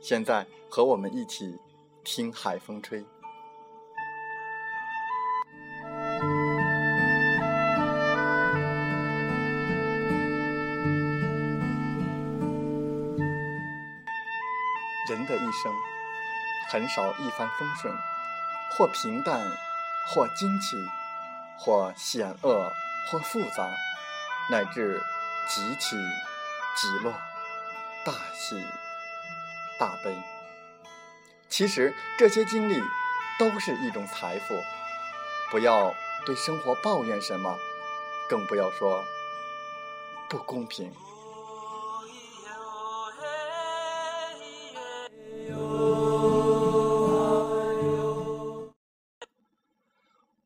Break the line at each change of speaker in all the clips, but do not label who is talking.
现在和我们一起听海风吹。人的一生很少一帆风顺，或平淡，或惊奇，或险恶，或复杂，乃至极起极落。大喜大悲，其实这些经历都是一种财富。不要对生活抱怨什么，更不要说不公平。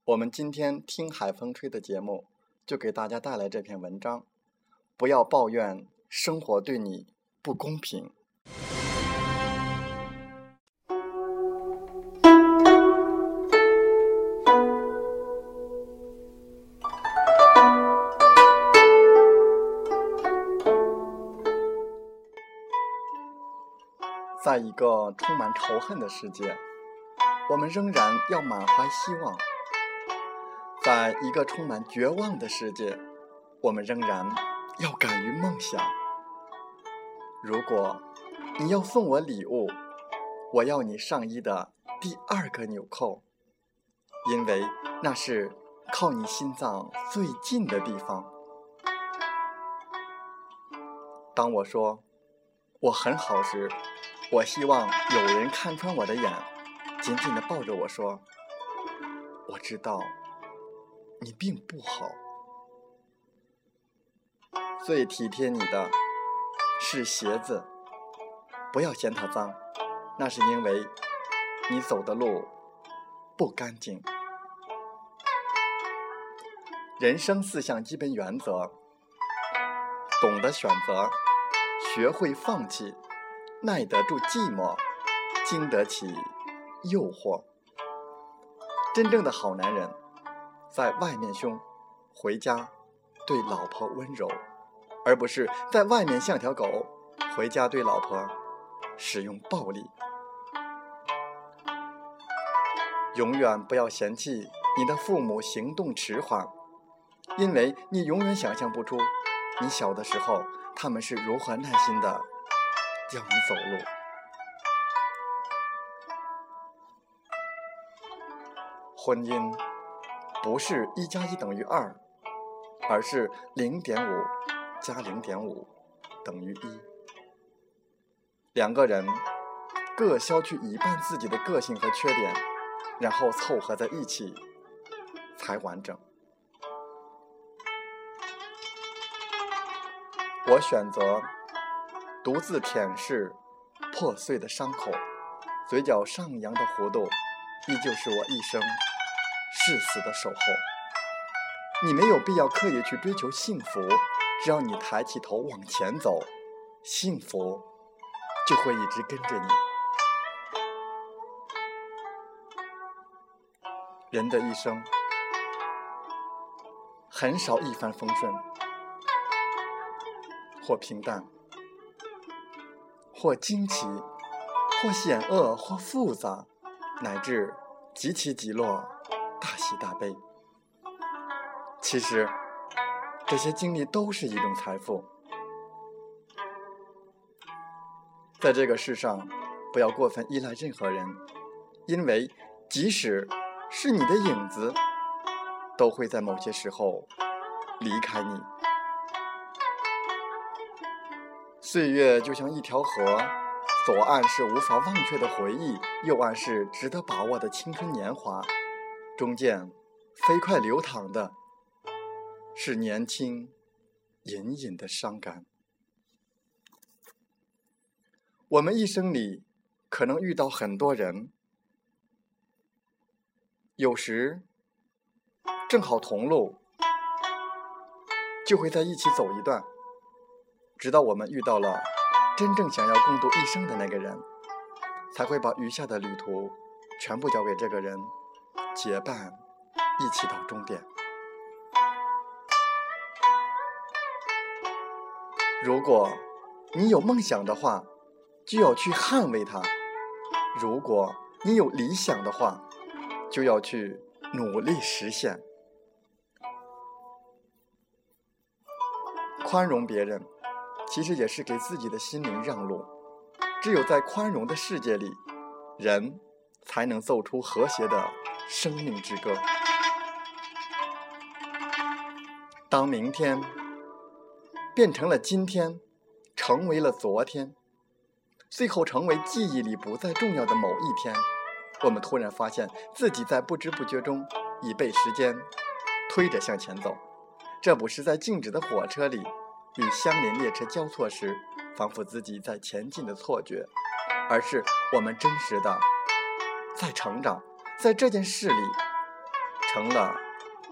我们今天听海风吹的节目，就给大家带来这篇文章：不要抱怨生活对你。不公平。在一个充满仇恨的世界，我们仍然要满怀希望；在一个充满绝望的世界，我们仍然要敢于梦想。如果你要送我礼物，我要你上衣的第二个纽扣，因为那是靠你心脏最近的地方。当我说我很好时，我希望有人看穿我的眼，紧紧的抱着我说：“我知道你并不好。”最体贴你的。是鞋子，不要嫌它脏，那是因为你走的路不干净。人生四项基本原则：懂得选择，学会放弃，耐得住寂寞，经得起诱惑。真正的好男人，在外面凶，回家对老婆温柔。而不是在外面像条狗，回家对老婆使用暴力。永远不要嫌弃你的父母行动迟缓，因为你永远想象不出你小的时候他们是如何耐心的教你走路。婚姻不是一加一等于二，而是零点五。加零点五等于一。两个人各消去一半自己的个性和缺点，然后凑合在一起才完整。我选择独自舔舐破碎的伤口，嘴角上扬的弧度，依旧是我一生誓死的守候。你没有必要刻意去追求幸福。只要你抬起头往前走，幸福就会一直跟着你。人的一生很少一帆风顺，或平淡，或惊奇，或险恶，或复杂，乃至极其极落，大喜大悲。其实。这些经历都是一种财富。在这个世上，不要过分依赖任何人，因为即使是你的影子，都会在某些时候离开你。岁月就像一条河，左岸是无法忘却的回忆，右岸是值得把握的青春年华，中间飞快流淌的。是年轻隐隐的伤感。我们一生里可能遇到很多人，有时正好同路，就会在一起走一段，直到我们遇到了真正想要共度一生的那个人，才会把余下的旅途全部交给这个人，结伴一起到终点。如果你有梦想的话，就要去捍卫它；如果你有理想的话，就要去努力实现。宽容别人，其实也是给自己的心灵让路。只有在宽容的世界里，人才能奏出和谐的生命之歌。当明天。变成了今天，成为了昨天，最后成为记忆里不再重要的某一天。我们突然发现自己在不知不觉中已被时间推着向前走。这不是在静止的火车里与相邻列车交错时，仿佛自己在前进的错觉，而是我们真实的在成长，在这件事里成了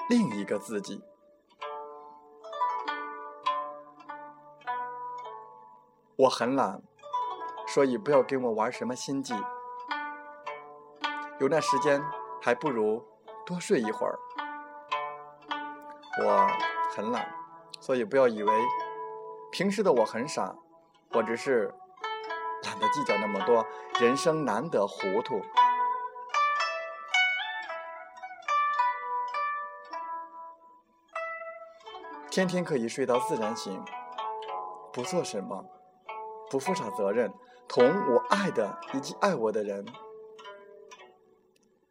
另一个自己。我很懒，所以不要跟我玩什么心计。有那时间，还不如多睡一会儿。我很懒，所以不要以为平时的我很傻，我只是懒得计较那么多。人生难得糊涂，天天可以睡到自然醒，不做什么。不负啥责任，同我爱的以及爱我的人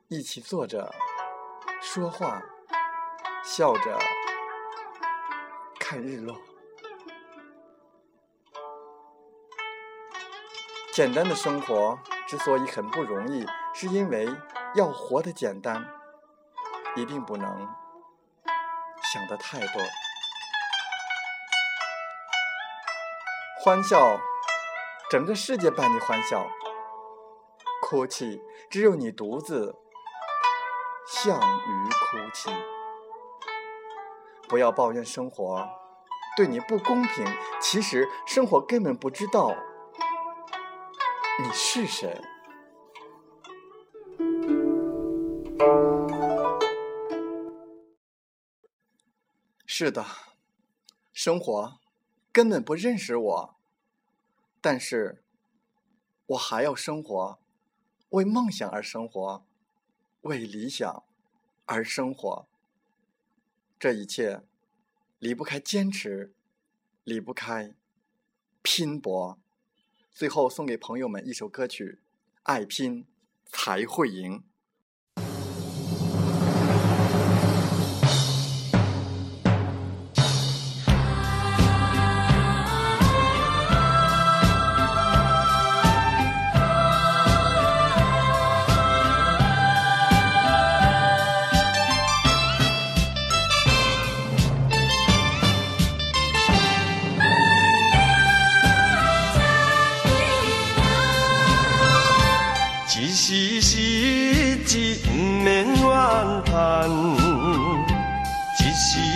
一起坐着说话，笑着看日落。简单的生活之所以很不容易，是因为要活得简单，一定不能想的太多，欢笑。整个世界伴你欢笑，哭泣只有你独自向鱼哭泣。不要抱怨生活对你不公平，其实生活根本不知道你是谁。是的，生活根本不认识我。但是，我还要生活，为梦想而生活，为理想而生活。这一切离不开坚持，离不开拼搏。最后送给朋友们一首歌曲：爱拼才会赢。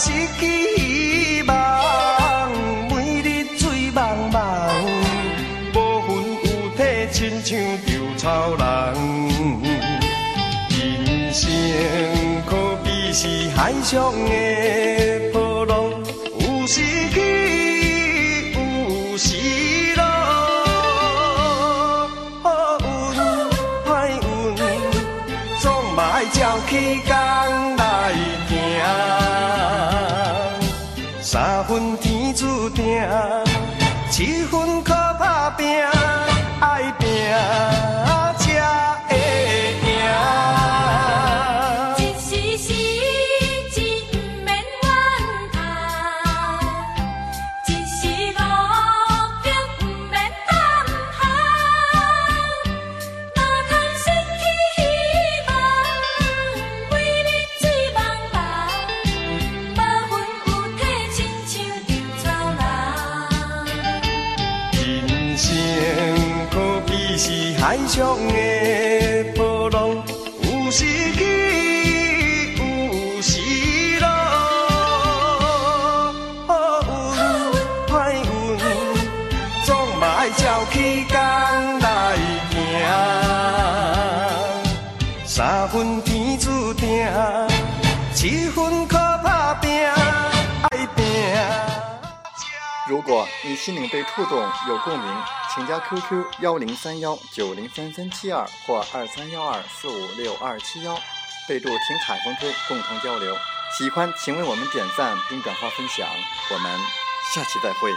失去希望？每日醉茫茫，无魂有体，亲像稻草人。
人生可比是海上的波浪，有时起，有时落。好运歹运，总嘛爱照起工
果你心灵被触动，有共鸣，请加 QQ 幺零三幺九零三三七二或二三幺二四五六二七幺，备注“听海风吹”，共同交流。喜欢请为我们点赞并转发分享，我们下期再会。